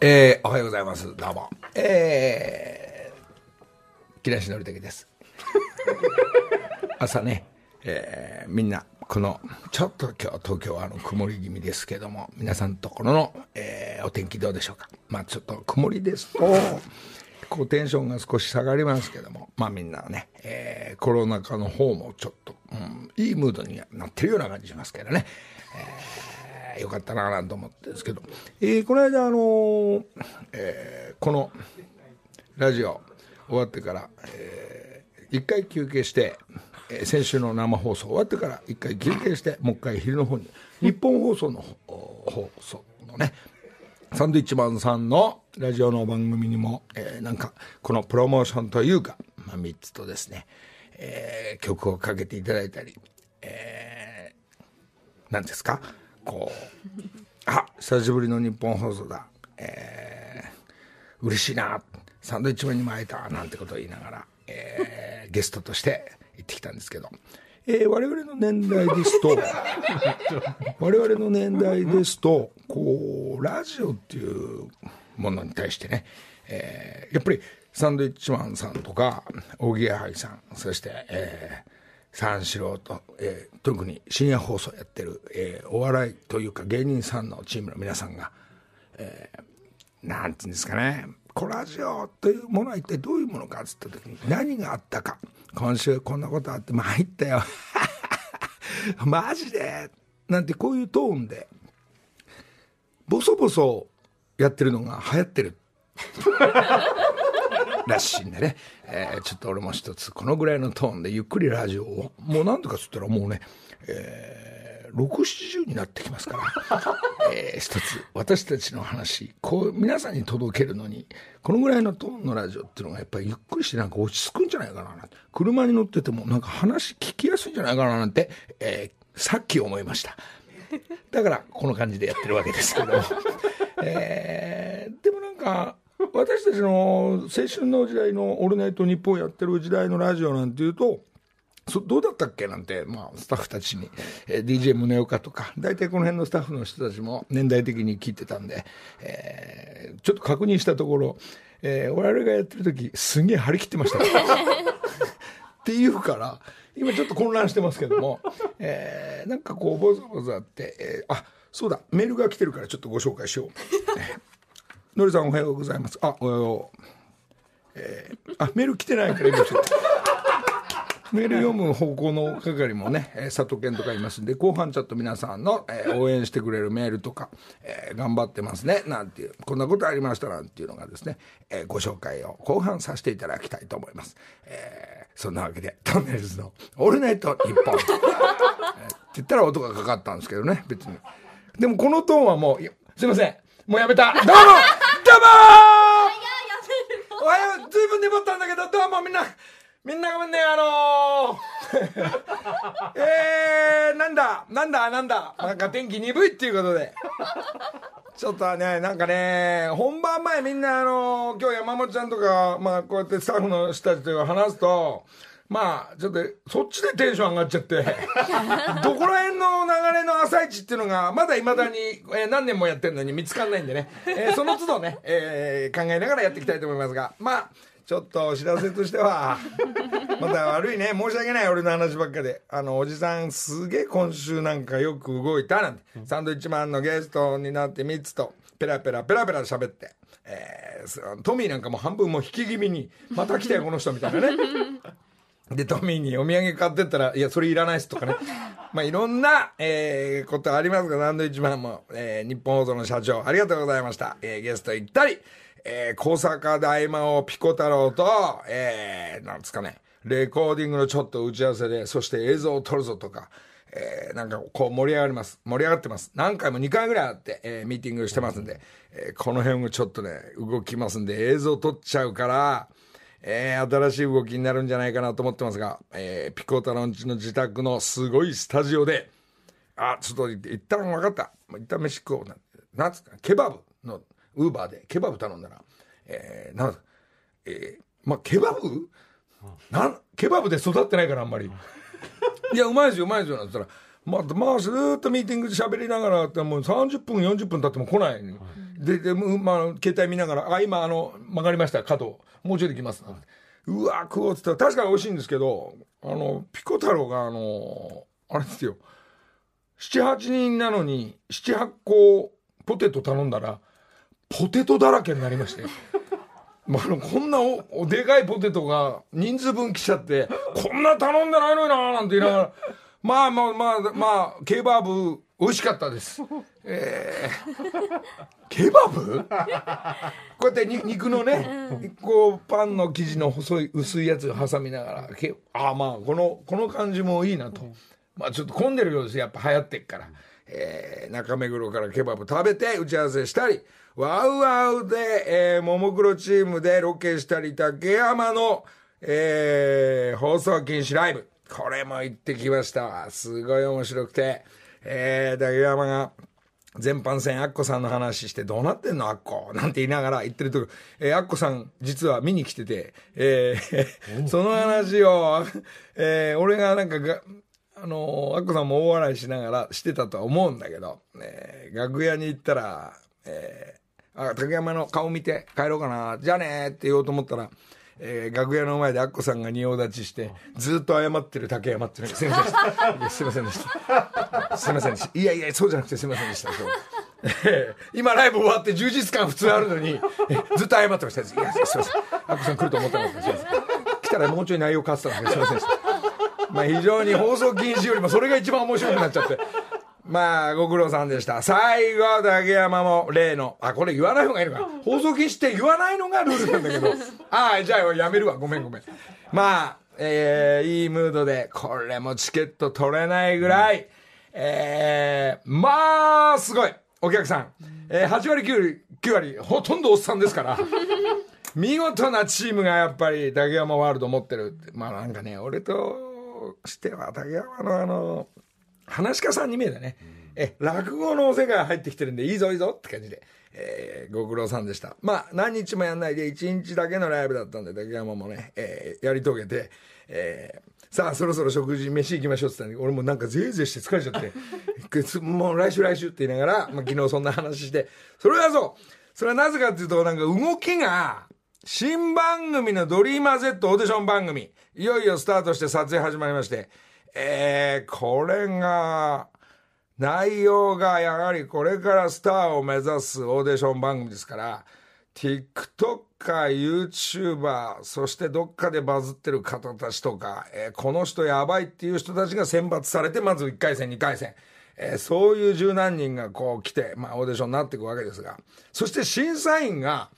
えー、おはようございます。どうも。えー、木梨憲武です。朝ね、えー、みんな、この、ちょっと今日東京はあの曇り気味ですけども、皆さんところの、えー、お天気どうでしょうか。まあちょっと曇りですと、こうテンションが少し下がりますけども、まあみんなね、えー、コロナ禍の方もちょっと、うん、いいムードになってるような感じしますけどね。えー、よかったななんて思ってるんですけど、えー、この間あのーえーこのラジオ終わってから、えー、一回休憩して、えー先週の生放送終わってから一回休憩して、もう一回昼の方に、日本放送の放送のね、サンドイッチマンさんのラジオの番組にも、えーなんか、このプロモーションというか、まあ、3つとですね、えー曲をかけていただいたり、えー、なんですか、こう、あ、久しぶりの日本放送だ、えー、嬉しいな、サンドイッチマンにも会えた、なんてことを言いながら、えー ゲストとして行ってきたんですけど、えー我々の年代ですと、我々の年代ですと、こう、ラジオっていうものに対してね、えーやっぱりサンドイッチマンさんとか、おぎやはぎさん、そして、えー三四郎と、えー特に深夜放送やってる、えーお笑いというか芸人さんのチームの皆さんが、なんていうんですかね、コラジオというものは一体どういうものかっつった時に何があったか、今週こんなことあって参ったよ、マジで？なんてこういうトーンで、ボソボソやってるのが流行ってる。らしいんでね、えーちょっと俺も一つこのぐらいのトーンでゆっくりラジオを。もうなんとかっつったらもうね、えー、670になってきますから、えー一つ私たちの話こう皆さんに届けるのにこのぐらいのトーンのラジオっていうのがやっぱりゆっくりしてなんか落ち着くんじゃないかな。車に乗っててもなんか話聞きやすいんじゃないかななんて、えーさっき思いました。だからこの感じでやってるわけですけど、えーでもなんか 私たちの青春の時代の「オールナイトニッポン」やってる時代のラジオなんていうとそどうだったっけなんて、まあ、スタッフたちに、えー DJ 宗岡とか大体この辺のスタッフの人たちも年代的に聞いてたんで、えーちょっと確認したところ、えー我々がやってる時すげえ張り切ってました。っていうから今ちょっと混乱してますけども、えーなんかこうボソボソあって、えーあそうだメールが来てるからちょっとご紹介しよう。のりさんおはようございます。あおはよう。えーあメール来てないから今ちょっと。メール読む方向の係もね、えー佐藤健とかいますんで、後半ちょっと皆さんの、えー応援してくれるメールとか、えー頑張ってますね、なんていう、こんなことありましたなんていうのがですね、えーご紹介を後半させていただきたいと思います。えーそんなわけで、トンネルズのオールナイト日本。えーって言ったら音がかかったんですけどね、別に。でもこのトーンはもう、すいません。もうやめた。どうもおはよう、ずいぶん粘ったんだけど、どうもみんな、みんなごめんね、あのー、えー、なんだ、なんだ、なんだ、なんか天気鈍いっていうことで。ちょっとね、なんかね、本番前みんなあの今日山本ちゃんとか、まあこうやってスタッフの人たちと話すと、まあ、ちょっと、そっちでテンション上がっちゃって、どこら辺の流れの朝市っていうのが、まだ未だに、えー何年もやってるのに見つかんないんでね、えーその都度ね、えー考えながらやっていきたいと思いますが、まあ、ちょっとお知らせとしては、また悪いね、申し訳ない、俺の話ばっかで。あの、おじさん、すげえ今週なんかよく動いたなんて、サンドイッチマンのゲストになって3つと、ペラペラペラペラ喋って、えーすトミーなんかも半分もう引き気味に、また来たよ、この人みたいなね。で、トミーにお土産買ってったら、いや、それいらないっすとかね。まあ、いろんな、えーことありますが、サンドイッチマンも、えー日本放送の社長、ありがとうございました。えーゲスト行ったり、えー、小坂大魔王ピコ太郎と、えーなんですかね、レコーディングのちょっと打ち合わせで、そして映像を撮るぞとか、えーなんかこう盛り上がります。盛り上がってます。何回も2回ぐらいあって、えーミーティングしてますんで、えーこの辺もちょっとね、動きますんで、映像撮っちゃうから、えー新しい動きになるんじゃないかなと思ってますが、えーピコ太郎んちの自宅のすごいスタジオで、あ、ちょっと一旦分かった。一旦飯食おうな。なんつうか、ケバブの、ウーバーでケバブ頼んだら、えー、なんだえー、まあ、ケバブ？なん、ケバブで育ってないからあんまり。いや、うまいですよ、うまいですよ、なんつったら、まあ、まあ、ずーっとミーティングで喋りながらって、もう30分、40分経っても来ない。いで、で、まあ、携帯見ながら、あ、今、あの、曲がりました、角。もうちょいできます。うわ、食おうっつったら、確かに美味しいんですけど、あの、ピコ太郎が、あの、あれですよ、七八人なのに、七八個ポテト頼んだら、ポテトだらけになりまして。まあ、あのこんなおおでかいポテトが人数分来ちゃってこんな頼んでないのにななんて言いながらまあまあまあまあケバブ美味しかったです。えー、ケバブ？こうやって肉のね、こうパンの生地の細い薄いやつ挟みながらけああまあこのこの感じもいいなと、まあちょっと混んでるようです。やっぱ流行ってっから、えー、中目黒からケバブ食べて打ち合わせしたり。ワウワウで、えー、ももクロチームでロケしたり竹山の、えー、放送禁止ライブ。これも行ってきました。すごい面白くて。えー、竹山が、全般戦アッコさんの話してどうなってんのアッコなんて言いながら言ってると、えー、アッコさん実は見に来てて、えー、その話を、えー、俺がなんかが、あのー、アッコさんも大笑いしながらしてたとは思うんだけど、えー、楽屋に行ったら、えー、あ、竹山の顔見て帰ろうかな、じゃあねって言おうと思ったら、えー、楽屋の前でアッコさんが仁王立ちして、ずっと謝ってる竹山っていうのが、すいませんでした。すいませんでした。すいませんでした。いやいや、そうじゃなくてすいませんでした。今ライブ終わって充実感普通あるのに、ずっと謝ってました。いや、すいません。アッコさん来ると思ってません。来たらもうちょい内容変わってたんですけど、すいませんでした。まあ非常に放送禁止よりもそれが一番面白くなっちゃって。まあ、ご苦労さんでした。最後、竹山も例の、あ、これ言わない方がいいのか。放送禁止って言わないのがルールなんだけど。ああ、じゃあやめるわ。ごめんごめん。まあ、えー、いいムードで、これもチケット取れないぐらい、えー、まあ、すごい。お客さん。えー、8割9割、9割、ほとんどおっさんですから。見事なチームがやっぱり竹山ワールド持ってる。まあなんかね、俺としては竹山のあの、話し家さんに見えたね。え、落語の世界入ってきてるんで、いいぞいいぞって感じで。えー、ご苦労さんでした。まあ、何日もやんないで、1日だけのライブだったんで、竹山もね、えー、やり遂げて、えー、さあ、そろそろ食事、飯行きましょうって言ったんで、俺もなんかぜいぜいして疲れちゃって、もう来週来週って言いながら、まあ、昨日そんな話して、それはそう、それはなぜかっていうと、なんか動きが、新番組のドリーマー Z オーディション番組、いよいよスタートして撮影始まりまして、えー、これが、内容がやはりこれからスターを目指すオーディション番組ですから、TikToker、YouTuber、そしてどっかでバズってる方たちとか、えー、この人やばいっていう人たちが選抜されて、まず1回戦、2回戦。えー、そういう十何人がこう来て、まあオーディションになっていくわけですが、そして審査員が、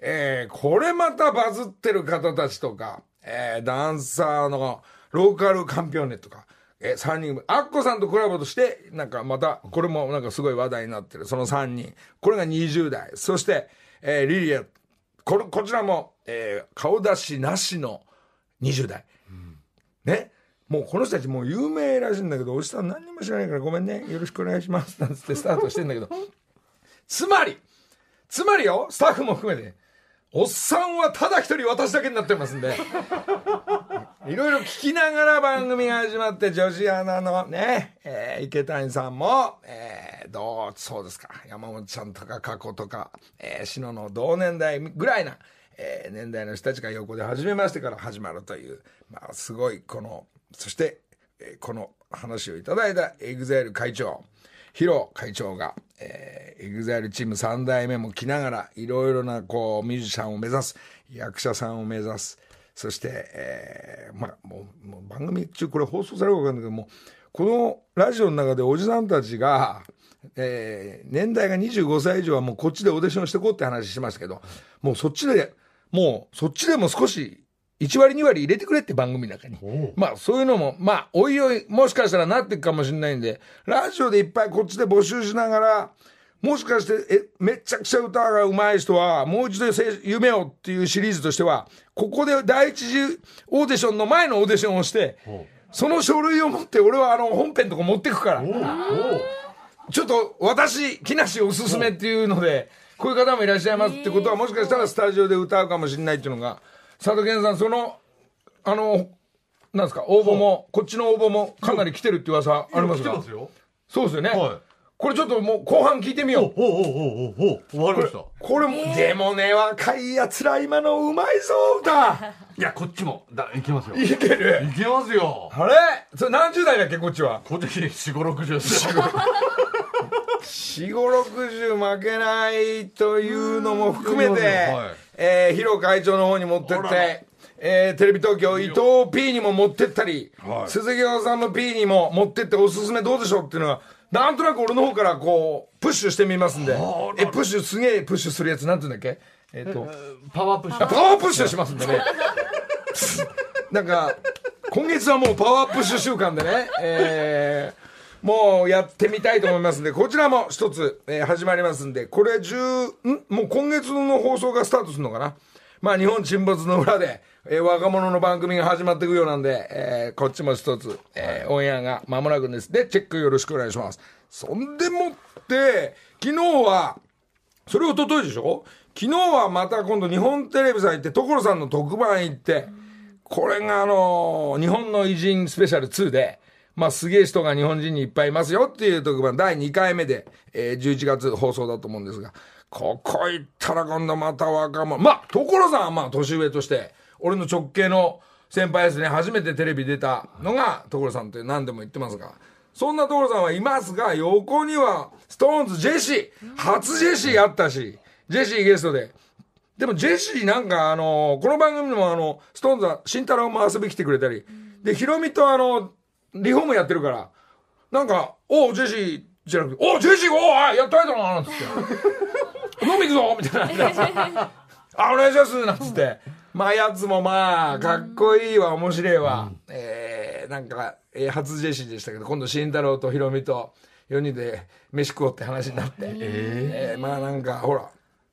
えー、これまたバズってる方たちとか、え、ダンサーの、ローカルカンピオーネとか、え、3人、アッコさんとコラボとして、なんかまた、これもなんかすごい話題になってる、その3人。これが20代。そして、えー、リリア、これ、こちらも、えー、顔出しなしの20代。うん、ね？もうこの人たちもう有名らしいんだけど、おじさん何にも知らないからごめんね。よろしくお願いします。なんつってスタートしてんだけど。つまり、つまりよ、スタッフも含めて、おっさんはただ一人私だけになってますんで。いろいろ聞きながら番組が始まって、女子アナのね、えー、池谷さんも、えー、どう、そうですか、山本ちゃんとか過去とか、えー、篠の同年代ぐらいな、えー、年代の人たちが横で始めましてから始まるという、まあ、すごい、この、そして、えー、この話をいただいた EXILE 会長、ヒロ会長が、えー、EXILE チーム3代目も来ながら、いろいろな、こう、ミュージシャンを目指す、役者さんを目指す、そして、えー、まあ、もう、もう番組中、これ放送されるか分かんないけども、このラジオの中でおじさんたちが、えー、年代が25歳以上はもうこっちでオーディションしていこうって話しましたけど、もうそっちで、もうそっちでも少し1割2割入れてくれって番組の中に。まあそういうのも、まあおいおいもしかしたらなっていくかもしれないんで、ラジオでいっぱいこっちで募集しながら、もしかして、え、めちゃくちゃ歌が上手い人は、もう一度夢をっていうシリーズとしては、ここで第一次オーディションの前のオーディションをして、その書類を持って俺はあの本編とか持ってくから。ちょっと私、木梨おすすめっていうので、こういう方もいらっしゃいますってことは、もしかしたらスタジオで歌うかもしれないっていうのが、佐藤健さん、その、あの、なんですか、応募も、こっちの応募もかなり来てるって噂ありますが。来てますよ。そうですよね。はい。これちょっともう後半聞いてみよう。おおおおおおわかりました。これも、でもね、若い奴ら今のうまいぞ、歌。いや、こっちも、だ、いけますよ。いける。いけますよ。あれ？それ何十代だっけ、こっちは？こっち四五六十ですよ。四五六十負けないというのも含めて、はいえー、ヒロ会長の方に持ってって、えー、テレビ東京伊藤 P にも持ってったり、はい鈴木治の P にも持ってっておすすめどうでしょうっていうのは、なんとなく俺の方からこう、プッシュしてみますんで。え、プッシュすげえプッシュするやつなんて言うんだっけ？えっ、と、パワーアップしあパワープッシュしますんでね。なんか、今月はもうパワープッシュ週間でね、えーもうやってみたいと思いますんで、こちらも一つ、えー始まりますんで、これ10、ん？もう今月の放送がスタートするのかな？まあ日本沈没の裏で、えー若者の番組が始まっていくようなんで、えーこっちも一つ、えーオンエアが間もなくです。で、チェックよろしくお願いします。そんでもって、昨日は、それ一昨日でしょ？昨日はまた今度日本テレビさん行って所さんの特番行ってこれがあの日本の偉人スペシャル2でまあすげえ人が日本人にいっぱいいますよっていう特番第2回目で、えー11月放送だと思うんですがここ行ったら今度また若者。まあ所さんはまあ年上として俺の直系の先輩ですね。初めてテレビ出たのが所さんって何でも言ってますが。そんな所さんはいますが、横には、 SixTONES、ジェシー、初ジェシーあったし、ジェシーゲストで。でもジェシーなんかあの、この番組でもあの、 SixTONESは慎太郎も遊び来てくれたり、で、ヒロミとあの、リフォームやってるから、なんか、おう、ジェシー、じゃなくて、おう、ジェシー、おう、あやったやつだな、なんつって。飲み行くぞみたいな。あ、お願いしますなんつって。まあ、やつもまあ、かっこいいわ、面白いわ。えー、なんか、えー初ジェシーでしたけど、今度、慎太郎とヒロミと4人で飯食おうって話になって。えーまあ、なんか、ほら、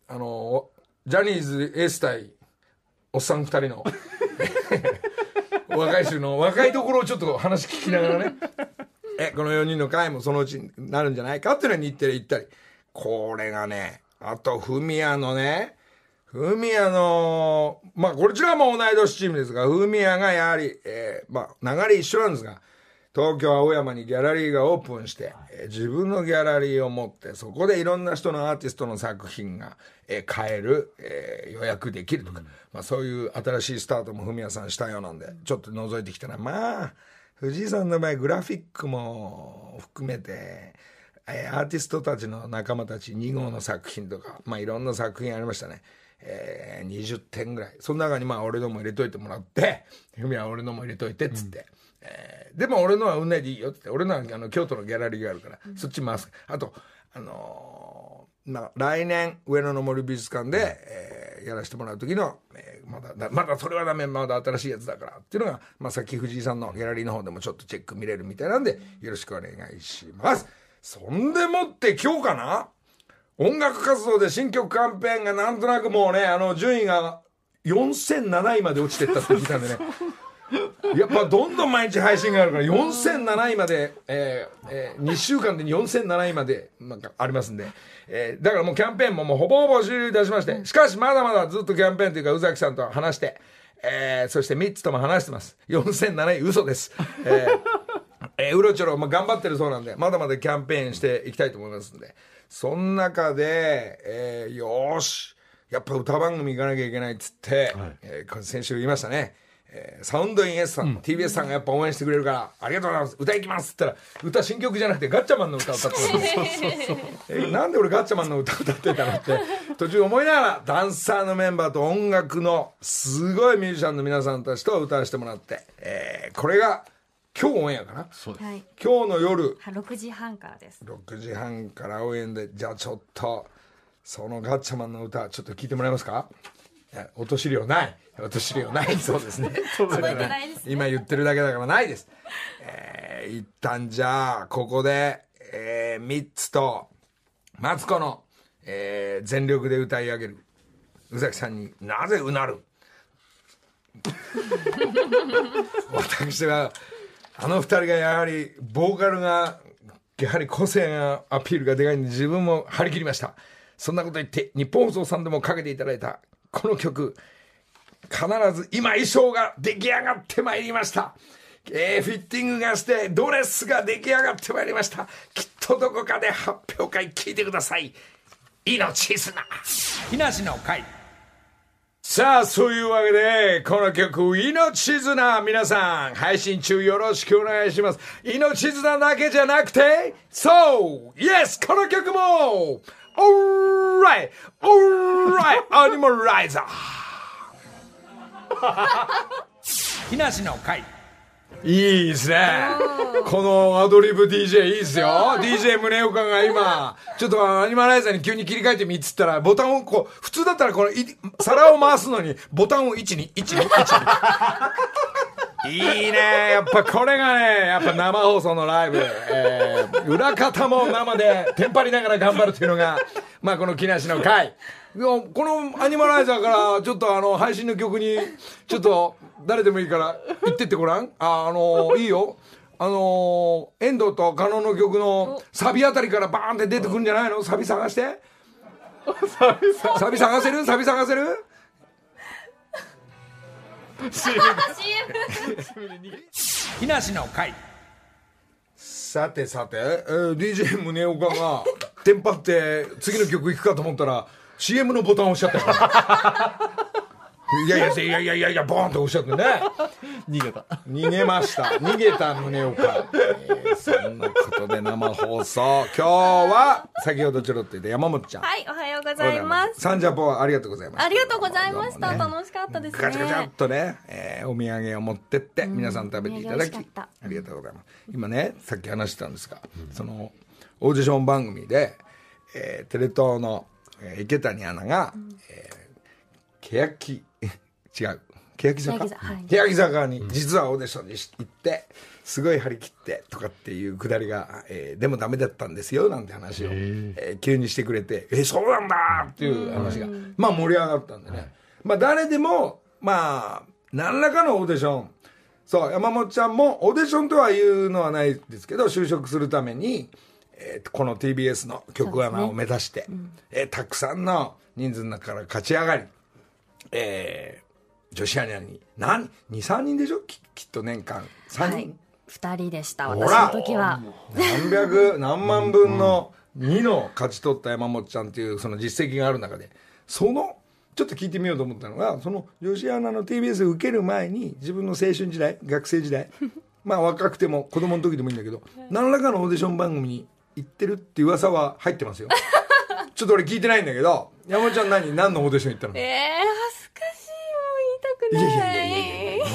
あの、ジャニーズエース対、おっさん2人の、若い衆の若いところをちょっと話聞きながらね。え、この4人の会もそのうちになるんじゃないかっていうのは日テレ行ったり。これがね、あと、フミヤのね、フミヤの、まあ、こちらも同い年チームですが、フミヤがやはり、えーまあ、流れ一緒なんですが、東京青山にギャラリーがオープンして、えー自分のギャラリーを持って、そこでいろんな人のアーティストの作品が、えー買える、えー予約できるとか、まあ、そういう新しいスタートもフミヤさんしたようなんで、ちょっと覗いてきたら、まあ、藤井さんの場合、グラフィックも含めて、えーアーティストたちの仲間たち2号の作品とか、まあいろんな作品ありましたね。えー20点ぐらい。その中にまあ俺のも入れといてもらって、ふみは俺のも入れといてっつって。えーでも俺のはうんないでいいよっつって、俺のはあの京都のギャラリーがあるから、そっち回す。あと、あのーまあ来年上野の森美術館で、えーやらせてもらう時の、えーまだまだそれはダメまだ新しいやつだからっていうのが、まあ、さっき藤井さんのギャラリーの方でもちょっとチェック見れるみたいなんでよろしくお願いします。そんでもって今日かな？音楽活動で新曲キャンペーンがなんとなくもうねあの順位が4007位まで落ちてったって聞いたんでね。やっぱどんどん毎日配信があるから4007位まで、えーえ2週間で4007位までなんかありますんで、えーだからもうキャンペーンももうほぼほぼ終了いたしましてしかしまだまだずっとキャンペーンというか宇崎さんと話して、えーそして3つとも話してます。4007位嘘です、えーえーうろちょろ、まあ、頑張ってるそうなんでまだまだキャンペーンしていきたいと思いますんで。その中で、えーよーしやっぱ歌番組行かなきゃいけないっつって、えー先週言いましたね、えーサウンドイン S さん、TBS さんがやっぱ応援してくれるからありがとうございます。歌行きます。っつったら歌新曲じゃなくてガッチャマンの歌を歌ってたんですえーなんで俺ガッチャマンの歌歌ってたのって。途中思いながらダンサーのメンバーと音楽のすごいミュージシャンの皆さんたちと歌わせてもらって、えーこれが今日オンエアかな。そうです。はい。今日の夜。は6時半からです。6時半から応援でじゃあちょっとそのガッチャマンの歌ちょっと聞いてもらえますか？いや音資料ない音資料ない そうですね届いてないですね。今言ってるだけだからないです。えー、一旦じゃあ、ここで、えー、3つと、マツコの、えー、全力で歌い上げる、宇崎さんになぜうなる？私は、あの二人がやはり、ボーカルが、やはり個性がアピールがでかいんで自分も張り切りました。そんなこと言って、日本放送さんでもかけていただいた、この曲、必ず今衣装が出来上がってまいりました。えーフィッティングがしてドレスが出来上がってまいりました。きっとどこかで発表会聞いてください命綱木梨の会さあ、そういうわけで、この曲、命綱、皆さん、配信中よろしくお願いします。命綱だけじゃなくて、そう !Yes! この曲も !Alright! Alright! アニマルライザー木梨の会。いいですね。このアドリブ DJ いいですよ。DJ 宗岡が今、ちょっとアニマライザーに急に切り替えてみっつったら、ボタンをこう、普通だったらこのい、皿を回すのに、ボタンを1に、1に、1に。いいね。やっぱこれがね、やっぱ生放送のライブ。えー、裏方も生でテンパりながら頑張るっていうのが、まあこの木梨の会。このアニマライザーから、ちょっとあの、配信の曲に、ちょっと、誰でもいいから、行ってってごらん。あ、あのいいよ。あの遠藤と加納の曲のサビあたりからバーンって出てくるんじゃないの？サビ探して。サビ探せる？サビ探せる？木梨の会さてさて、えー DJ 宗岡がテンパって次の曲いくかと思ったら CM のボタン押しちゃったよいやいやいやいやいやいやボーンって押しちゃってね。逃げた。逃げました。逃げた宗岡、えーそんなことで生放送。今日は先ほどちょろっと言った山本ちゃん。はい、おはようございます。サンジャポありがとうございます。ありがとうございました。ね。楽しかったですね。ガチャガチャっとね、えーお土産を持ってって皆さん食べていただき、ありがとうございます。今ねさっき話してたんですが、そのオーディション番組で、えーテレ東の、えー池谷アナが、えー欅。違う。欅坂。欅坂はい。欅坂に実はオーディションに行ってすごい張り切ってとかっていうくだりが、えーでもダメだったんですよなんて話を、えー急にしてくれてえーそうなんだっていう話が、まあ盛り上がったんでね、まあ誰でもまあ何らかのオーディション。そう山本ちゃんもオーディションとは言うのはないですけど就職するために、えーこの TBS の局アナを目指して、えーたくさんの人数の中から勝ち上がり、えー女子アナに。何23人でしょ？ききっと年間。3人、はい。二人でした、私の時は。何百何万分の2の勝ち取った山本ちゃんっていうその実績がある中で。そのちょっと聞いてみようと思ったのがその女子アナの TBS を受ける前に自分の青春時代学生時代 まあ若くても子供の時でもいいんだけど何らかのオーディション番組に行ってるっていう噂は入ってますよちょっと俺聞いてないんだけど山本ちゃん何？何のオーディション行ったの？えー、恥ずかしい。もう言いたくない。いやいやいや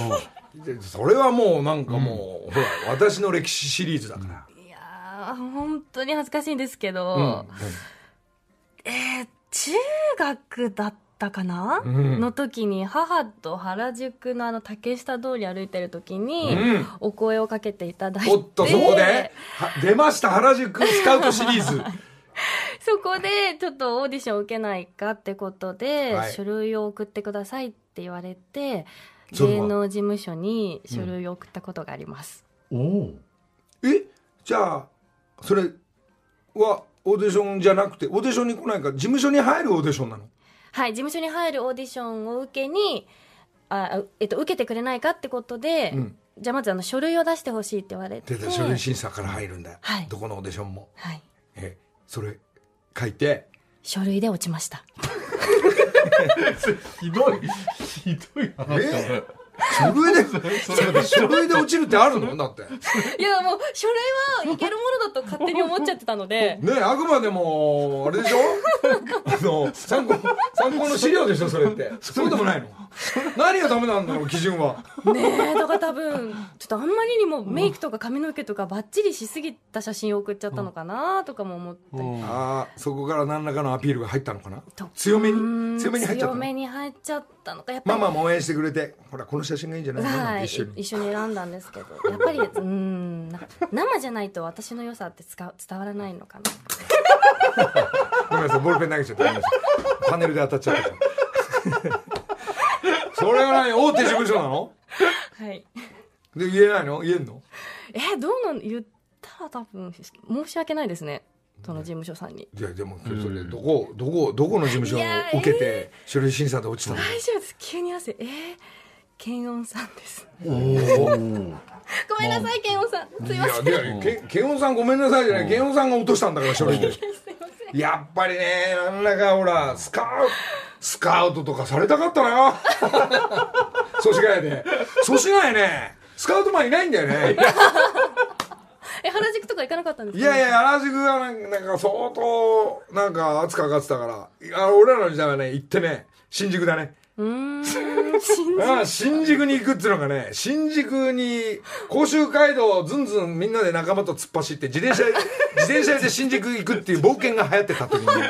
いやそれはもうなんかもう、ほら私の歴史シリーズだから、いやー、本当に恥ずかしいんですけど、うんえー、中学だったかな、んの時に母と原宿のあの竹下通り歩いてる時に、うんお声をかけていただいておっとそこでは出ました原宿スカウトシリーズ そこでちょっとオーディション受けないかってことで、はい。書類を送ってくださいって言われて芸能事務所に書類を送ったことがあります、おお。え？じゃあそれはオーディションじゃなくてオーディションに来ないか？ら事務所に入るオーディションなの？はい事務所に入るオーディションを受けにあ、えっと、受けてくれないかってことで、うん。じゃあまずあの書類を出してほしいって言われて。で書類審査から入るんだ、はい。どこのオーディションも。はい。えそれ書いて。書類で落ちました。ひどい。ひどい話だね。書類で書類で落ちるってあるの？だって。いやもう書類はいけるものだと勝手に思っちゃってたので。ねあくまでもあれでしょ？あの参考参考の資料でしょそれって。そうでもないの？何がダメなんだろう基準は。ねえだから多分ちょっとあんまりにもメイクとか髪の毛とかバッチリしすぎた写真を送っちゃったのかなとかも思ったり、ああそこから何らかのアピールが入ったのかな。と強めに強めに入っちゃったの？強めに入っちゃったのか。やっぱりママも応援してくれてほらこの写真がいいんじゃないの？なんはいて一緒に。一緒に選んだんですけどやっぱりうーんな生じゃないと私の良さって伝わらないのかな。ごめんなさいボールペン投げちゃったパネルで当たっちゃったそれは何？大手事務所なの？はい。で言えないの？言えんの？えどうなん？言ったら多分申し訳ないですね。その事務所さんに。いやでもそれどこどこどこの事務所を受けて書類審査で落ちたの？大丈夫です。急に汗えー、検温さんです。おお。ごめんなさい健吾さん。すいません。いやさんごめんなさいじゃない。ケンオさんが落としたんだから書類で。やっぱりねなんだかほらスカウスカウトとかされたかったな。祖師ヶ谷で。祖師ヶ谷ね。スカウトマンいないんだよね。え原宿とか行かなかったんですか？いやいや原宿はなんか相当なんか圧かかってたから。あ俺らの時代はね行ってね。新宿だねうーん新宿。に行くっていうのがね新宿に甲州街道をずんずんみんなで仲間と突っ走って自転車自転車で新宿行くっていう冒険が流行ってた時にね。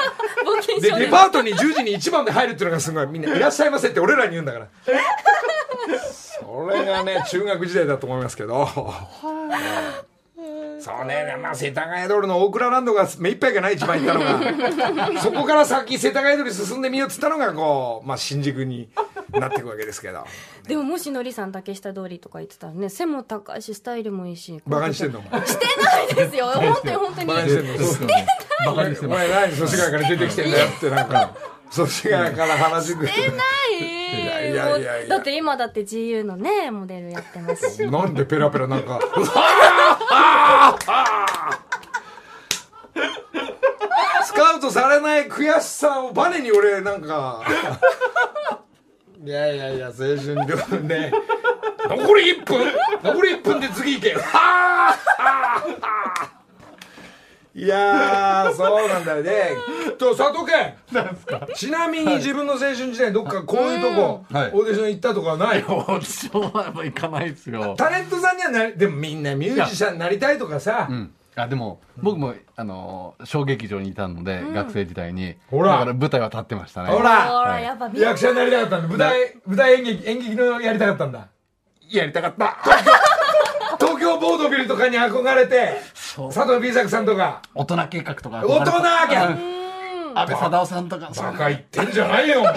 でデパートに10時に一番で入るっていうのがすごいみんな「いらっしゃいませ」って俺らに言うんだから。それがね中学時代だと思いますけどそうね、まあ、世田谷通りの大倉ランドが目いっぱいかな一番行ったのが そこから先世田谷通り進んでみようっつったのがこう、まあ、新宿になっていくわけですけど。でももしのりさん竹下通りとか言ってたらね背も高いしスタイルもいいしバカにしてんの？お前してないですよ。本当に本当に。バカにしてんの？そうバカにしておます。前何祖師ヶ谷から出てきてんだよってなんか祖師ヶ谷から原宿してないいやいやいや。だって今だって GU のねモデルやってますし。なんでペラペラなんか。スカウトされない悔しさをバネに俺なんか。いやいやいや青春両分で残り1分。残り1分で次行け。は あいやーそうなんだよね。と佐藤君ちなみに自分の青春時代どっかこういうとこ、はい。オーディション行ったとかないオーディションはやっぱ行かないですよ。タレントさんにはなりでもみんなミュージシャンになりたいとかさ、うん。あでも僕もあの小劇場にいたので、学生時代に。ほら。だから舞台は立ってましたね。ほほららやっぱみんな役者になりたかったんだ。舞台舞台演劇演劇のやりたかったんだ。やりたかった。東京ボードビルとかに憧れて佐藤 B 作さんとか。大人計画とか。大人計画。うん。安倍貞夫さんとか。バカ言ってんじゃないよお前。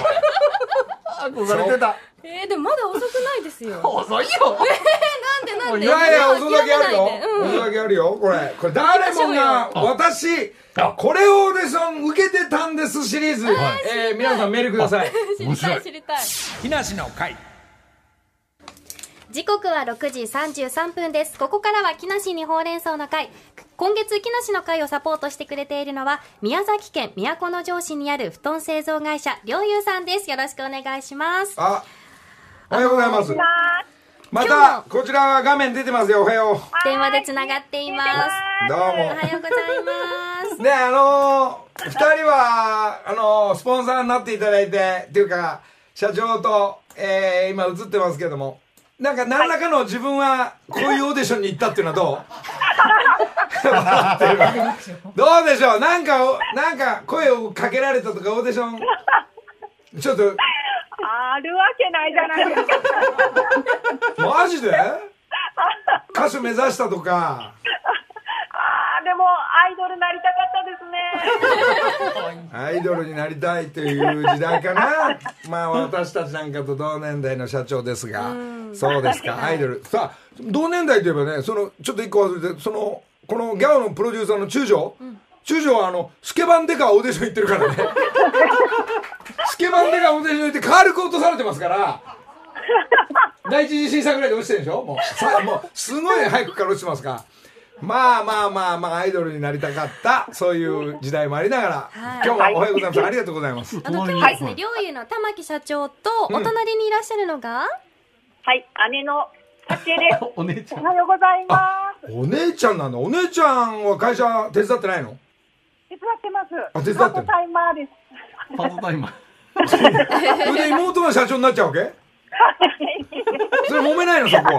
憧れてた。えー、でもまだ遅くないですよ。遅いよ。なんでなんで？いやいや遅咲きあるよ。遅咲きあるよ。これこれ誰もが私これオーディション受けてたんですシリーズ、えー皆さんメールください。知りたい知りたい。木梨の会時刻は6時33分です。ここからは木梨にほうれん草の会。今月木梨の会をサポートしてくれているのは宮崎県都城市にある布団製造会社りょうゆうさんです。よろしくお願いします。あおはようございます。ま今たこちらは画面出てますよ。おはよ電話でつながっています。うどうも。おはようございます。ねあのー、二人はあのー、スポンサーになっていただいてっていうか社長と、えー、今映ってますけどもなんか何らかの自分はこういうオーディションに行ったっていうのはどう？どうでしょう？なんかおなんか声をかけられたとかオーディション？ちょっと。あるわけないじゃないですか。マジで？歌手目指したとか。あーでも、アイドルなりたかったですね。アイドルになりたいという時代かな。まあ私たちなんかと同年代の社長ですがそうですか。アイドル。さあ同年代といえばねそのちょっと一個忘れてそのこのギャオのプロデューサーの中条、中条はあのスケバンデカオーディション行ってるからね。スケバンデカオーディション行ってカールク落とされてますから。第一次審査ぐらいで落ちてるでしょ？もう。さもうすごい早くから落ちてますからまあまあまあまあアイドルになりたかったそういう時代もありながら、はい。今日もおはようございます。ありがとうございます。あの今日はですね、りょうゆの玉木社長とお隣にいらっしゃるのが、はい、姉の幸恵です。お姉ちゃん。おはようございます。お姉ちゃんなんだ。お姉ちゃんは会社手伝ってないの？手伝ってます。あ手伝ってる。パートタイマーです。パートタイマー。それで妹が社長になっちゃうわけ？それ揉めないの？そこは。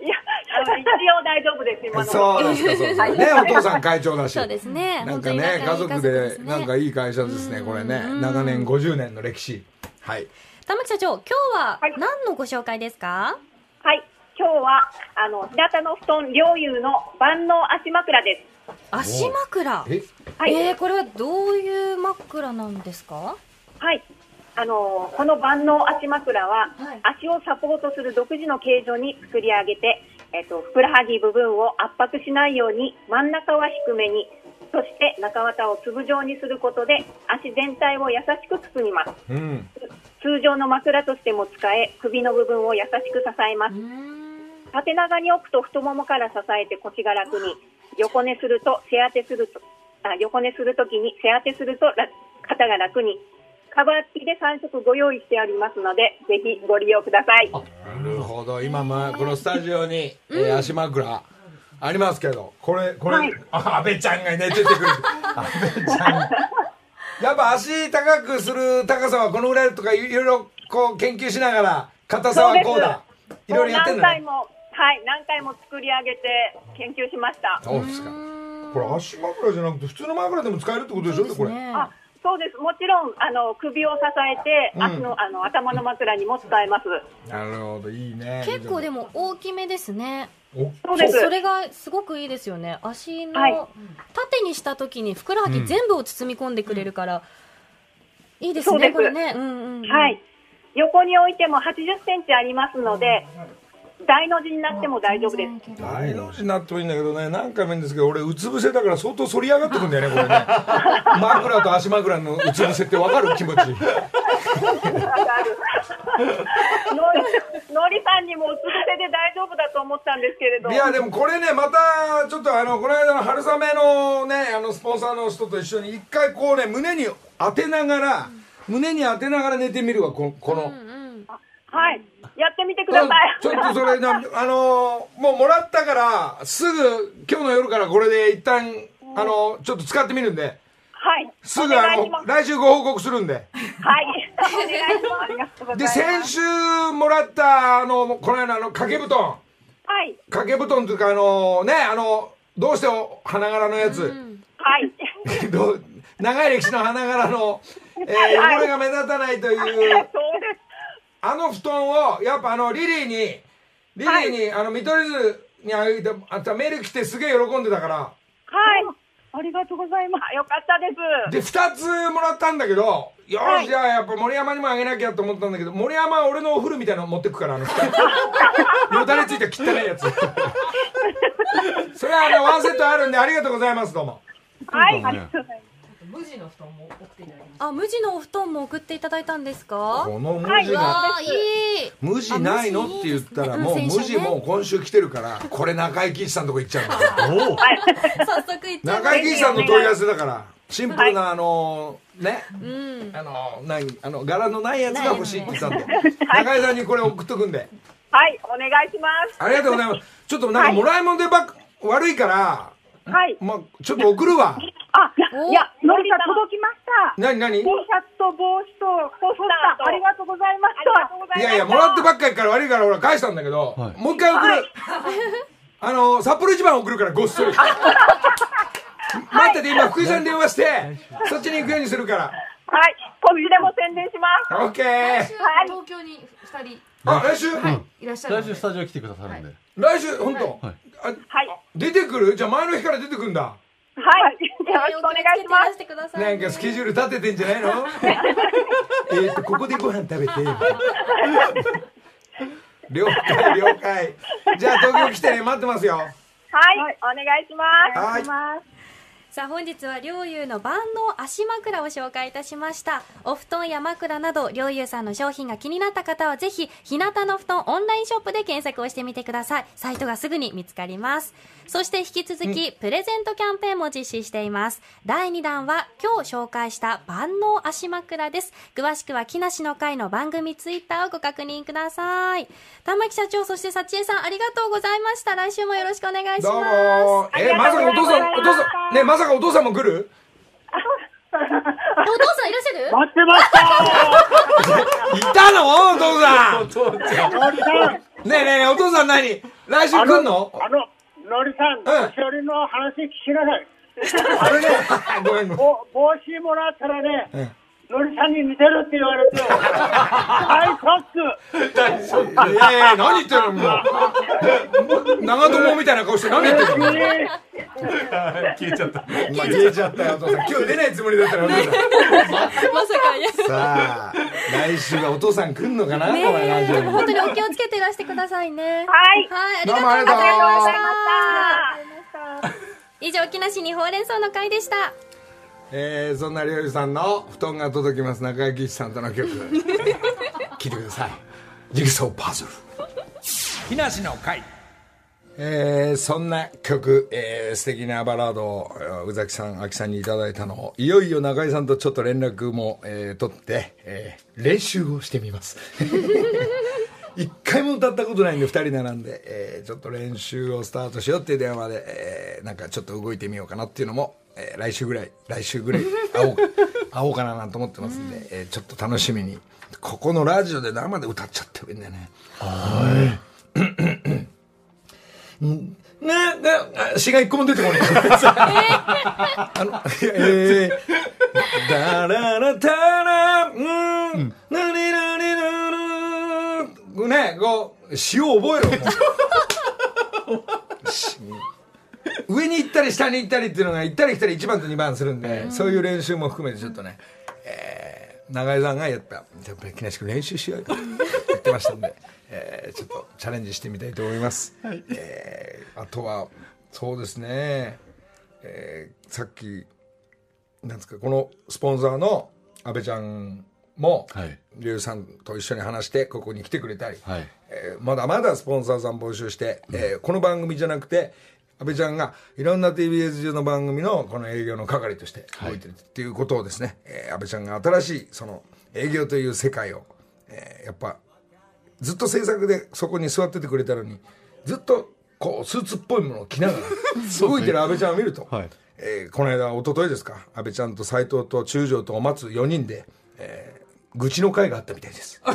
いや、あの一応大丈夫です、今の。そうですかそうですか。ねお父さん会長だし。そうですね。なんか本当にね。家族でなんかいい。いい会社ですねこれね。長年50年の歴史。はい玉木社長、今日ははい。何のご紹介ですか、はい、今日は、あの、日向の布団両友の万能足枕です。足枕。え？はい、えー、これはどういう枕なんですか？はい。あのこの万能足枕は、はい。足をサポートする独自の形状に作り上げて、えっと、ふくらはぎ部分を圧迫しないように真ん中は低めにそして中綿を粒状にすることで足全体を優しく包みます。うん通常の枕としても使え首の部分を優しく支えます。縦長に置くと太ももから支えて腰が楽に、横寝すると背当てすると、あ横寝するときに背当てするとら肩が楽に、カバー付きで3色ご用意してありますので、ぜひご利用ください。なるほど。今まあこのスタジオに、えー足枕ありますけどこれこれ、はい。あ安倍ちゃんがね出てくる。安倍ちゃんやっぱ足高くする高さはこのぐらいとかいろいろこう研究しながら硬さはこうだ。いろいろやってんだね。何回も、はい、何回も作り上げて研究しました。そうですか。これ足枕じゃなくて普通の枕でも使えるってことでしょこれね。あそうです。もちろん、あの、首を支えて、うん。足の、あの、頭の枕にも使えます。なるほどいいね。結構でも大きめですね。おそうです。それがすごくいいですよね。足のはい。縦にした時にふくらはぎ全部を包み込んでくれるから、いいですそうです。ねこれね。うんうんうん。はい。横に置いても80センチありますので、大の字になっても大丈夫です。大の字になってもいいんだけどね何回も言うんですけど俺うつ伏せだから相当反り上がってくんだよねこれね 枕と足枕のうつ伏せって分かる気持ちわかる。のり、さんにもうつ伏せで大丈夫だと思ったんですけれど。いやでもこれねまたちょっとあのこの間の春雨のねあのスポンサーの人と一緒に一回こうね胸に当てながら胸に当てながら寝てみるわここの、はい。やってみてください。ちょっとそれな あのーもうもらったからすぐ今日の夜からこれで一旦あのちょっと使ってみるんではい。すぐあの。来週ご報告するんではい。お願いします。ありがとうございでます。先週もらったあのこの間の掛け布団はい。掛け布団というかあのねあのどうして花柄のやつ、はい。どう長い歴史の花柄の、えーはい汚れが目立たないという そうです。あの布団をやっぱあのリリーにリリーに、あの見取り図にあげてあんたメール来てすげえ喜んでたからはい。ありがとうございます。よかったです。で2つもらったんだけどよし、はいじゃあやっぱ森山にもあげなきゃと思ったんだけど森山は俺のお風呂みたいなの持ってくからあの2つ よだれついた汚いやつそれはあのワンセットあるんでありがとうございますどうもはい。ありがとうございます。あ無地のお布団も送っていただいたんですか？この無はい。地が、わあいい。無地ないのって言ったらもう無地もう今週来てるからこれ中井貴一さんのとこ行っちゃうの。早速いっちゃいま中井貴一さんの問い合わせだからシンプルなあのね。すうん。あの何あの柄のないやつが欲しいって言ったんで。中井さんにこれ送っとくんで。はい。お願いします。ありがとうございます。ちょっとなんかもらい物でばっ悪いからはい。まあちょっと送るわ。あ、おいや、のりさん届きました。何何？T シャツと帽子とポスター。ありがとうございました。ありがとうございました。いやいやもらってばっかりから悪いから俺返したんだけど、はい。もう一回送る、あの札幌一番送るからごっそり。待ってて今福井さんに電話してそっちに行くようにするから。はい。こっちでも宣伝します。オッケーはい。東京に二人。あ来週、い。らっしゃる来週スタジオ来てくださるんで、来週本当、はい。あはい。出てくる？じゃあ前の日から出てくんだ。はい。よろしくお願いします。てください。ねなんかスケジュール立ててんじゃないの？えっとここでご飯食べて。了解了解。じゃあ東京来てね。待ってますよ。はい。お願いします。はいさあ本日は両友の万能足枕を紹介いたしました。お布団や枕など両友さんの商品が気になった方はぜひ日向の布団オンラインショップで検索をしてみてください。サイトがすぐに見つかります。そして引き続きプレゼントキャンペーンも実施しています。第2弾は今日紹介した万能足枕です。詳しくは木梨の会の番組ツイッターをご確認ください。玉木社長そして幸恵さんありがとうございました。来週もよろしくお願いします。どうもえまさかお父さんお父さんねまさかお父さんも来る？お父さんいらっしゃる？待ってました。いたの？お父さん。ねえねえお父さん何？来週来んのあの、のりさん、うん。年寄りの話聞きなさい。あのね、帽子もらったらね、うんのりさんに似てるって言われて、大ショック。いやいや何言ってるのもう。長友みたいな顔して何言ってるのえ 消えちゃった。まあ消えちゃったよお父さん。今日出ないつもりだったらお父さんまさかいや。さあ来週はお父さん来んのかな、ねこれラジオに。え本当にお気をつけていらしてくださいね。はい。はいありがとうございまどうもありがとうございした。以上木梨にほうれん草の会でしたえー、そんなりょうゆさんの布団が届きます。中井貴一さんとの曲。聴いてください。ジグソーパズル。木梨の会。えーそんな曲、えー素敵なバラードをえー宇崎さん、秋さんにいただいたのを、いよいよ中井さんとちょっと連絡も、えー取って、えー練習をしてみます。一回も歌ったことないんで、二人並んで、えーちょっと練習をスタートしようっていう電話で、えーなんかちょっと動いてみようかなっていうのも、えー来週ぐらい、来週ぐらい 会おう、会おうかななんて思ってますんで、えーちょっと楽しみに。ここのラジオで生で歌っちゃってるんだよね。な、な、詩が一個も出てこない。あの、えー、だららたら、うん、なになになな、こうね、こう、詩を覚えろ。上に行ったり下に行ったりっていうのが行ったり来たり1番と2番するんで、そういう練習も含めてちょっとね、えー、長井さんがやった、やっぱり木梨君練習しようよ。言ってましたんで、えーちょっとチャレンジしてみたいと思います。えーあとは、そうですね、えーさっき、なんですか、このスポンサーの安倍ちゃんも、はいリュウさんと一緒に話して、ここに来てくれたり、はいえーまだまだスポンサーさん募集して、えーこの番組じゃなくて、安倍ちゃんがいろんな TBS 中の番組のこの営業の係として動いてるっていうことをですね、えー安倍ちゃんが新しいその営業という世界を、えーやっぱずっと制作でそこに座っててくれたのにずっとこうスーツっぽいものを着ながら 動いてる安倍ちゃんを見ると、はい。えーこの間一昨日ですか安倍ちゃんと斎藤と中条とお松4人で、えー愚痴の会があったみたいです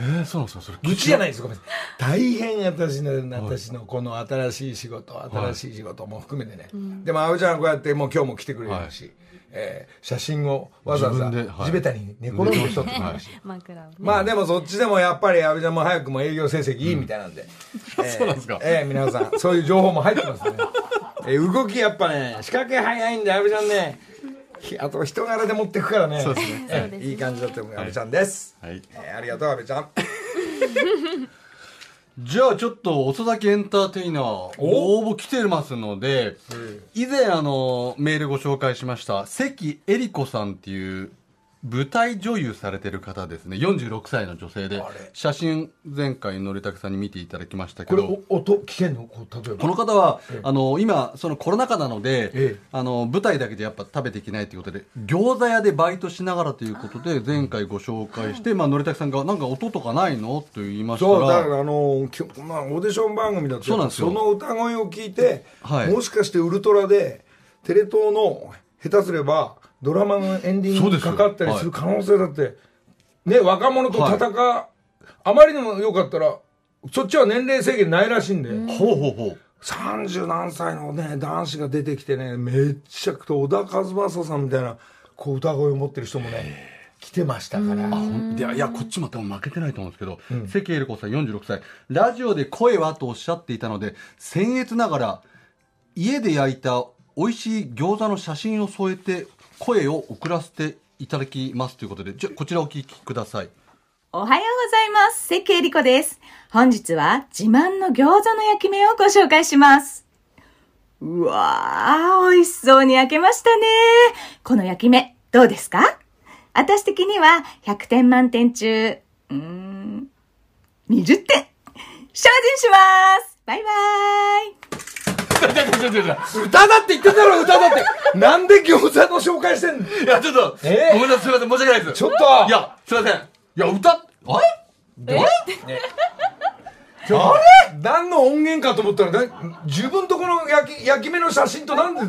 えー、そうなんですか？それ愚痴じゃないです。ごめんなさい。大変私の私のこの新しい仕事新しい仕事も含めてね、でも阿部ちゃんはこうやってもう今日も来てくれるし、えー写真をわざわざ地べたに寝転んで撮ってくれるし、まあでもそっちでもやっぱり阿部ちゃんも早くも営業成績いいみたいなんで、えーそうなんですか？えー皆さんそういう情報も入ってますね、えー動きやっぱね仕掛け早いんで阿部ちゃんねひあと人柄で持ってくからね。そうですね。えーいい感じだと思う。阿部ちゃんです、はい。えーありがとう阿部ちゃん。じゃあちょっと遅咲きエンターテイナー応募来てますので、以前あのメールご紹介しました関恵里子さんっていう舞台女優されてる方ですね。46歳の女性で写真前回のりたけさんに見ていただきましたけこれ音聞けんの例えば。この方は、あの今そのコロナ禍なので、ええ。あの舞台だけでやっぱ食べていけないということで餃子屋でバイトしながらということで前回ご紹介して、まあ、のりたけさんが「なんか音とかないの?」と言いましたらそうだからあのきょまあオーディション番組だとそうなんですよ。その歌声を聞いて、はい。もしかしてウルトラでテレ東の下手すればドラマのエンディングにかかったりする可能性だって、ね若者と戦う、あまりにもよかったらそっちは年齢制限ないらしいんで、ほうほうほう。30何歳のね男子が出てきてねめっちゃくと小田和正さんみたいなこう歌声を持ってる人もね来てましたから。いやいやこっちも多分負けてないと思うんですけど、関恵理子さん46歳。ラジオで声はとおっしゃっていたので僭越ながら家で焼いた美味しい餃子の写真を添えて声を送らせていただきますということでじゃこちらお聞きくださいおはようございます。関恵理子です。本日は自慢の餃子の焼き目をご紹介します。うわー、美味しそうに焼けましたね。この焼き目、どうですか？私的には100点満点中、うーん、20点。精進しますバイバーイ歌だって言ってたろ歌だって。なんで餃子の紹介してんの？いやちょっと、え？ーごめんなさいすいません申し訳ないです。ちょっと。いやすいません。いや歌あれ？あれ？何の音源かと思ったらな自分とこの焼き焼き目の写真となんで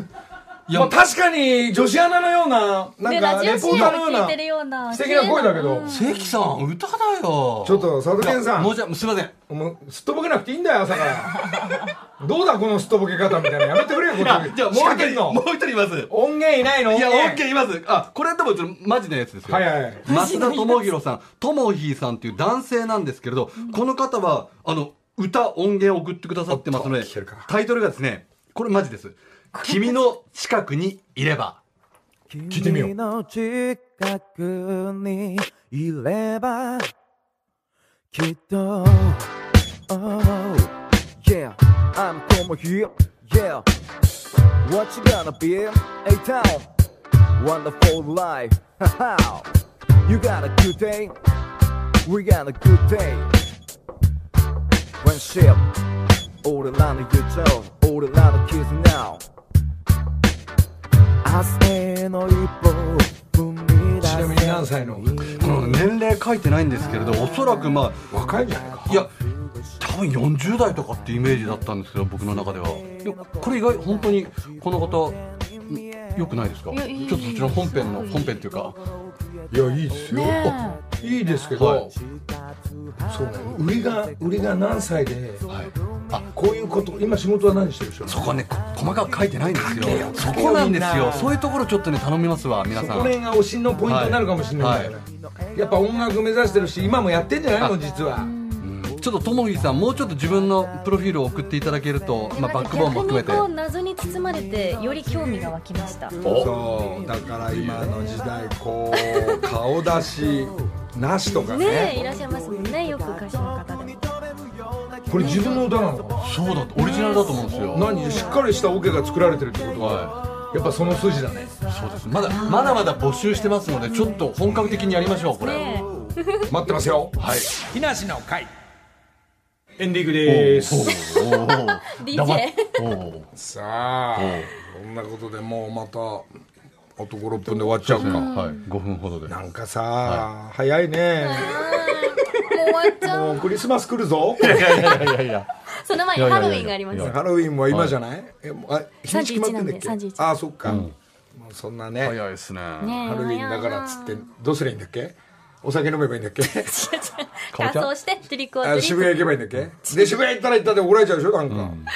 いやまあ、確かに女子アナのようななんねかレポーターのような聞いてるような素敵な声だけど。関さん歌だよ。ちょっと佐渡健さん。いや申し訳すいません。もうすっとぼけなくていいんだよ朝から。どうだこのすっとぼけ方みたいな。やめてくれよこっち。あじゃあもう一人もう一人います。音源いないの？いや、音源。OK います。あ、これでもちょっとマジなやつですよ。はいはいはい。増田智弘さん、ともひーさんっていう男性なんですけれど、この方は、あの、歌、音源を送ってくださってますのでタイトルがですね、これマジです。君の近くにいれば。聞いてみよう君の近くにいればきっと Oh yeah I'm Tomo here Yeah What you gonna be? A-Town Wonderful life Haha You got a good day We got a good day When friendship 俺らの友情俺らの絆明日への一歩踏 み出ちなみに何歳の？この年齢書いてないんですけれどおそらくま若いんじゃないか。あいや多分40代とかってイメージだったんですけど僕の中では。でこれ意外本当にこの方んよくないですか？いやいい。ちょっとそっちの本編の本編っていうか。いやいいですよ、ねいいですけど、はい。そうね。売りが売りが何歳で、はい。あこういうこと今仕事は何してる人そこはねこ細かく書いてないんですよ。書けよそこなんです書けよそういうところちょっとね頼みますわ皆さん。そこら辺が推しのポイントになるかもしれないんだよね、やっぱ音楽目指してるし今もやってんじゃないの？実はちょっとともぎさんもうちょっと自分のプロフィールを送っていただけると、まあ、バックボーンも含めて。逆にこう謎に包まれてより興味が湧きました。そう。だから今の時代こう顔出しなしとかね。ねえいらっしゃいますもんね。よく歌手の方でも。これ自分の歌なのかな？そうだオリジナルだと思うんですよ。何？しっかりしたオケが作られてるってことは、はやっぱその筋だね。そうです。まだまだまだ募集してますのでちょっと本格的にやりましょうこれ、ね 待ってますよ。はい。木梨の会エンディングです。さあこんなことでもうまたあと56分で終わっちゃうか、はい。5分ほどで。なんかさ、早いね。もう終わっちゃう。もうクリスマス来るぞ。いやいやいやいや。いやその前にハロウィンがありますハロウィンは今じゃない、えもうあ日にち決まってんだっけ？31なんで31あそっか、そんなね早いですね。ハロウィンだからっつってどうすりゃいいんだっけ？お酒飲めばいいんだっけ？仮装してトリ渋谷行けばいいんだっけ？で渋谷行ったら行ったで怒られちゃうでしょ？なんか、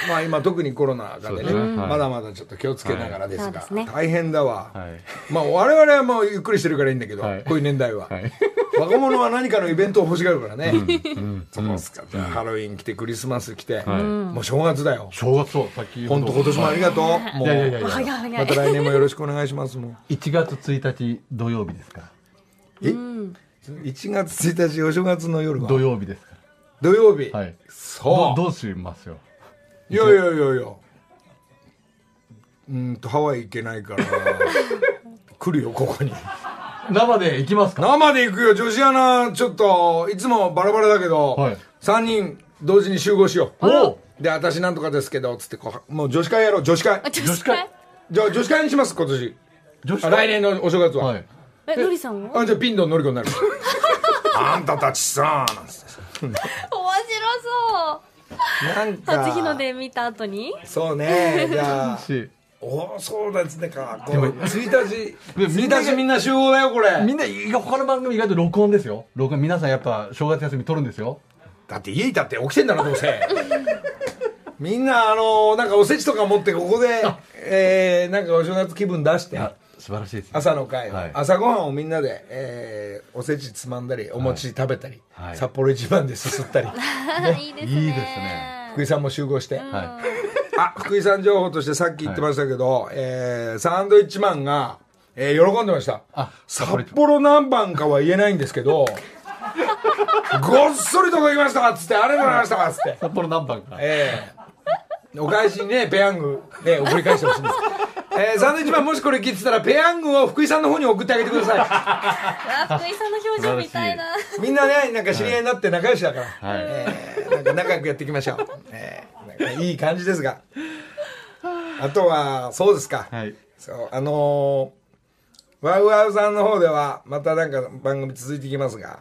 まあ今特にコロナがでね。まだまだちょっと気をつけながらですが、大変だわ、はい。まあ我々はもうゆっくりしてるからいいんだけど、はい。こういう年代は、はい。若者は何かのイベントを欲しがるからね、そうですか。じゃあハロウィン来てクリスマス来て、もう正月だよ。正月をさっき本当今年もありがとう。もう。また来年もよろしくお願いしますもん1月1日土曜日ですかえ？1月1日お正月の夜は。土曜日ですか土曜日、はい。そう。どどうしますよ。いやいやいやいや。うーんとハワイ行けないから。来るよここに。生で行きますか？生で行くよ。女子アナちょっといつもバラバラだけど、はい。3人同時に集合しよう。おで私なんとかですけどつってこうもう女子会やろう女子会。あ女女子会？じゃあ女子会にします今年。女子あ来年のお正月は、はいえのりさんは？あじゃあピンドンのりこになる。あんたたちさなんつって面白そう。なんか初日の出見た後に？そうね。じゃあし おそうですね。かこでもう1日みんな1日みんな集合だよこれ。みんな他の番組意外と録音ですよ。録音皆さんやっぱ正月休み取るんですよ。だって家いたって起きてんだろどうせ。みんなあのなんかおせちとか持ってここで、えー、なんかお正月気分出して。あ素晴らしいですね。朝の会を、はい。朝ごはんをみんなで、えー、おせちつまんだりお餅食べたり、はい。札幌一番ですすったり。いいですね。いいですね。福井さんも集合して、は あ福井さん情報としてさっき言ってましたけど、えーサンドイッチマンが、えー喜んでました。あ札幌何番かは言えないんですけど ごっそりとこ行きましたっつってありがとうございましたっつって。い。札幌何番か。ええお返しにねペヤングね送り返してほしいんですえー、サンドイッチマンもしこれ聞いてたらペヤングを福井さんの方に送ってあげてくださあ福井さんの表情みたいな。いみんなねなんか知り合いになって仲良しだから、はい。えーなんか仲良くやっていきましょう、えーいい感じですが。あとはそうですか、はい。そうあのーワウワウさんの方ではまたなんか番組続いていきますが、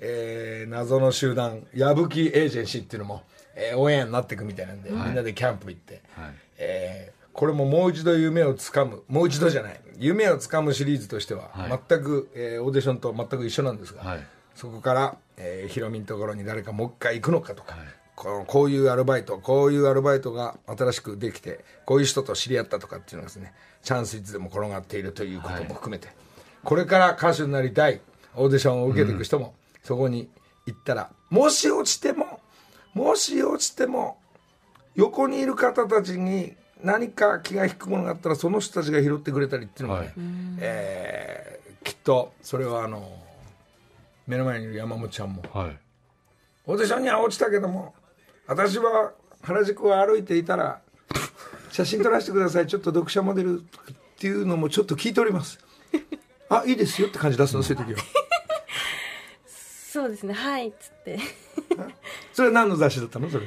えー謎の集団矢吹エージェンシーっていうのも、えーオンエアになっていくみたいなんで、みんなでキャンプ行って、はい。えーこれももう一度夢をつかむもう一度じゃない。夢をつかむシリーズとしては、はい。全く、えーオーディションと全く一緒なんですが、はい。そこから、えーヒロミのところに誰かもう一回行くのかとか、はい。このこういうアルバイトこういうアルバイトが新しくできてこういう人と知り合ったとかっていうのがですねチャンスいつでも転がっているということも含めて、これから歌手になりたいオーディションを受けていく人も、そこに行ったらもし落ちてももし落ちても横にいる方たちに何か気が引くものがあったらその人たちが拾ってくれたりっていうのがね、はい。えーきっとそれはあの目の前にいる山本ちゃんもはい。オーディションには落ちたけども私は原宿を歩いていたら写真撮らせてくださいちょっと読者モデルっていうのもちょっと聞いております。あいいですよって感じ出すのそういう時は。そうですねはいっつって。それは何の雑誌だったのそれ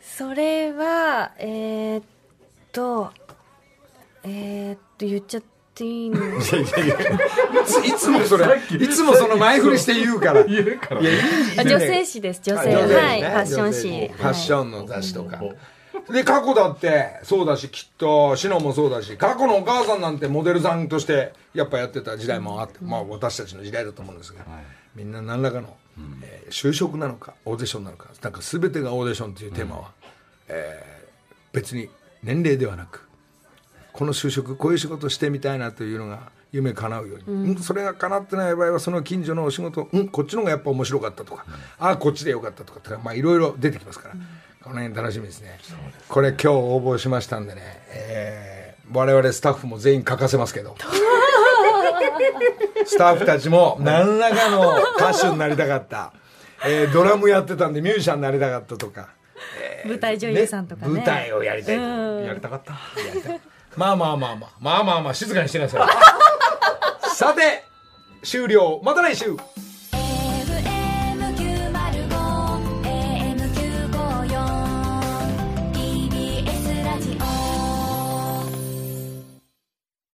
それはえーっとえーっと言っちゃっていいの？いやいやいやいついつもそれいつもその前振りして言うから。言えるから。いやいいあ女性誌です女性。あはい、ね。ファッション女性誌ファッションの雑誌とか、で過去だってそうだしきっとシノもそうだし過去のお母さんなんてモデルさんとしてやっぱやってた時代もあって、まあ私たちの時代だと思うんですが、みんな何らかの、えー就職なのかオーディションなのかなんか全てがオーディションというテーマは、えー別に年齢ではなくこの就職こういう仕事してみたいなというのが夢叶うように、うん。それが叶ってない場合はその近所のお仕事、うん、こっちの方がやっぱ面白かったとか、ああこっちでよかったとかってまあいろいろ出てきますから、この辺楽しみですね。これ今日応募しましたんでね、えー我々スタッフも全員書かせますけど。スタッフたちも何らかの歌手になりたかった、えードラムやってたんでミュージシャンになりたかったとか舞台女優さんとかね。舞台をやりたい。やりたかった。やりたいまあまあまあまあ。まあまあまあ静かにしてください。さて終了。また来週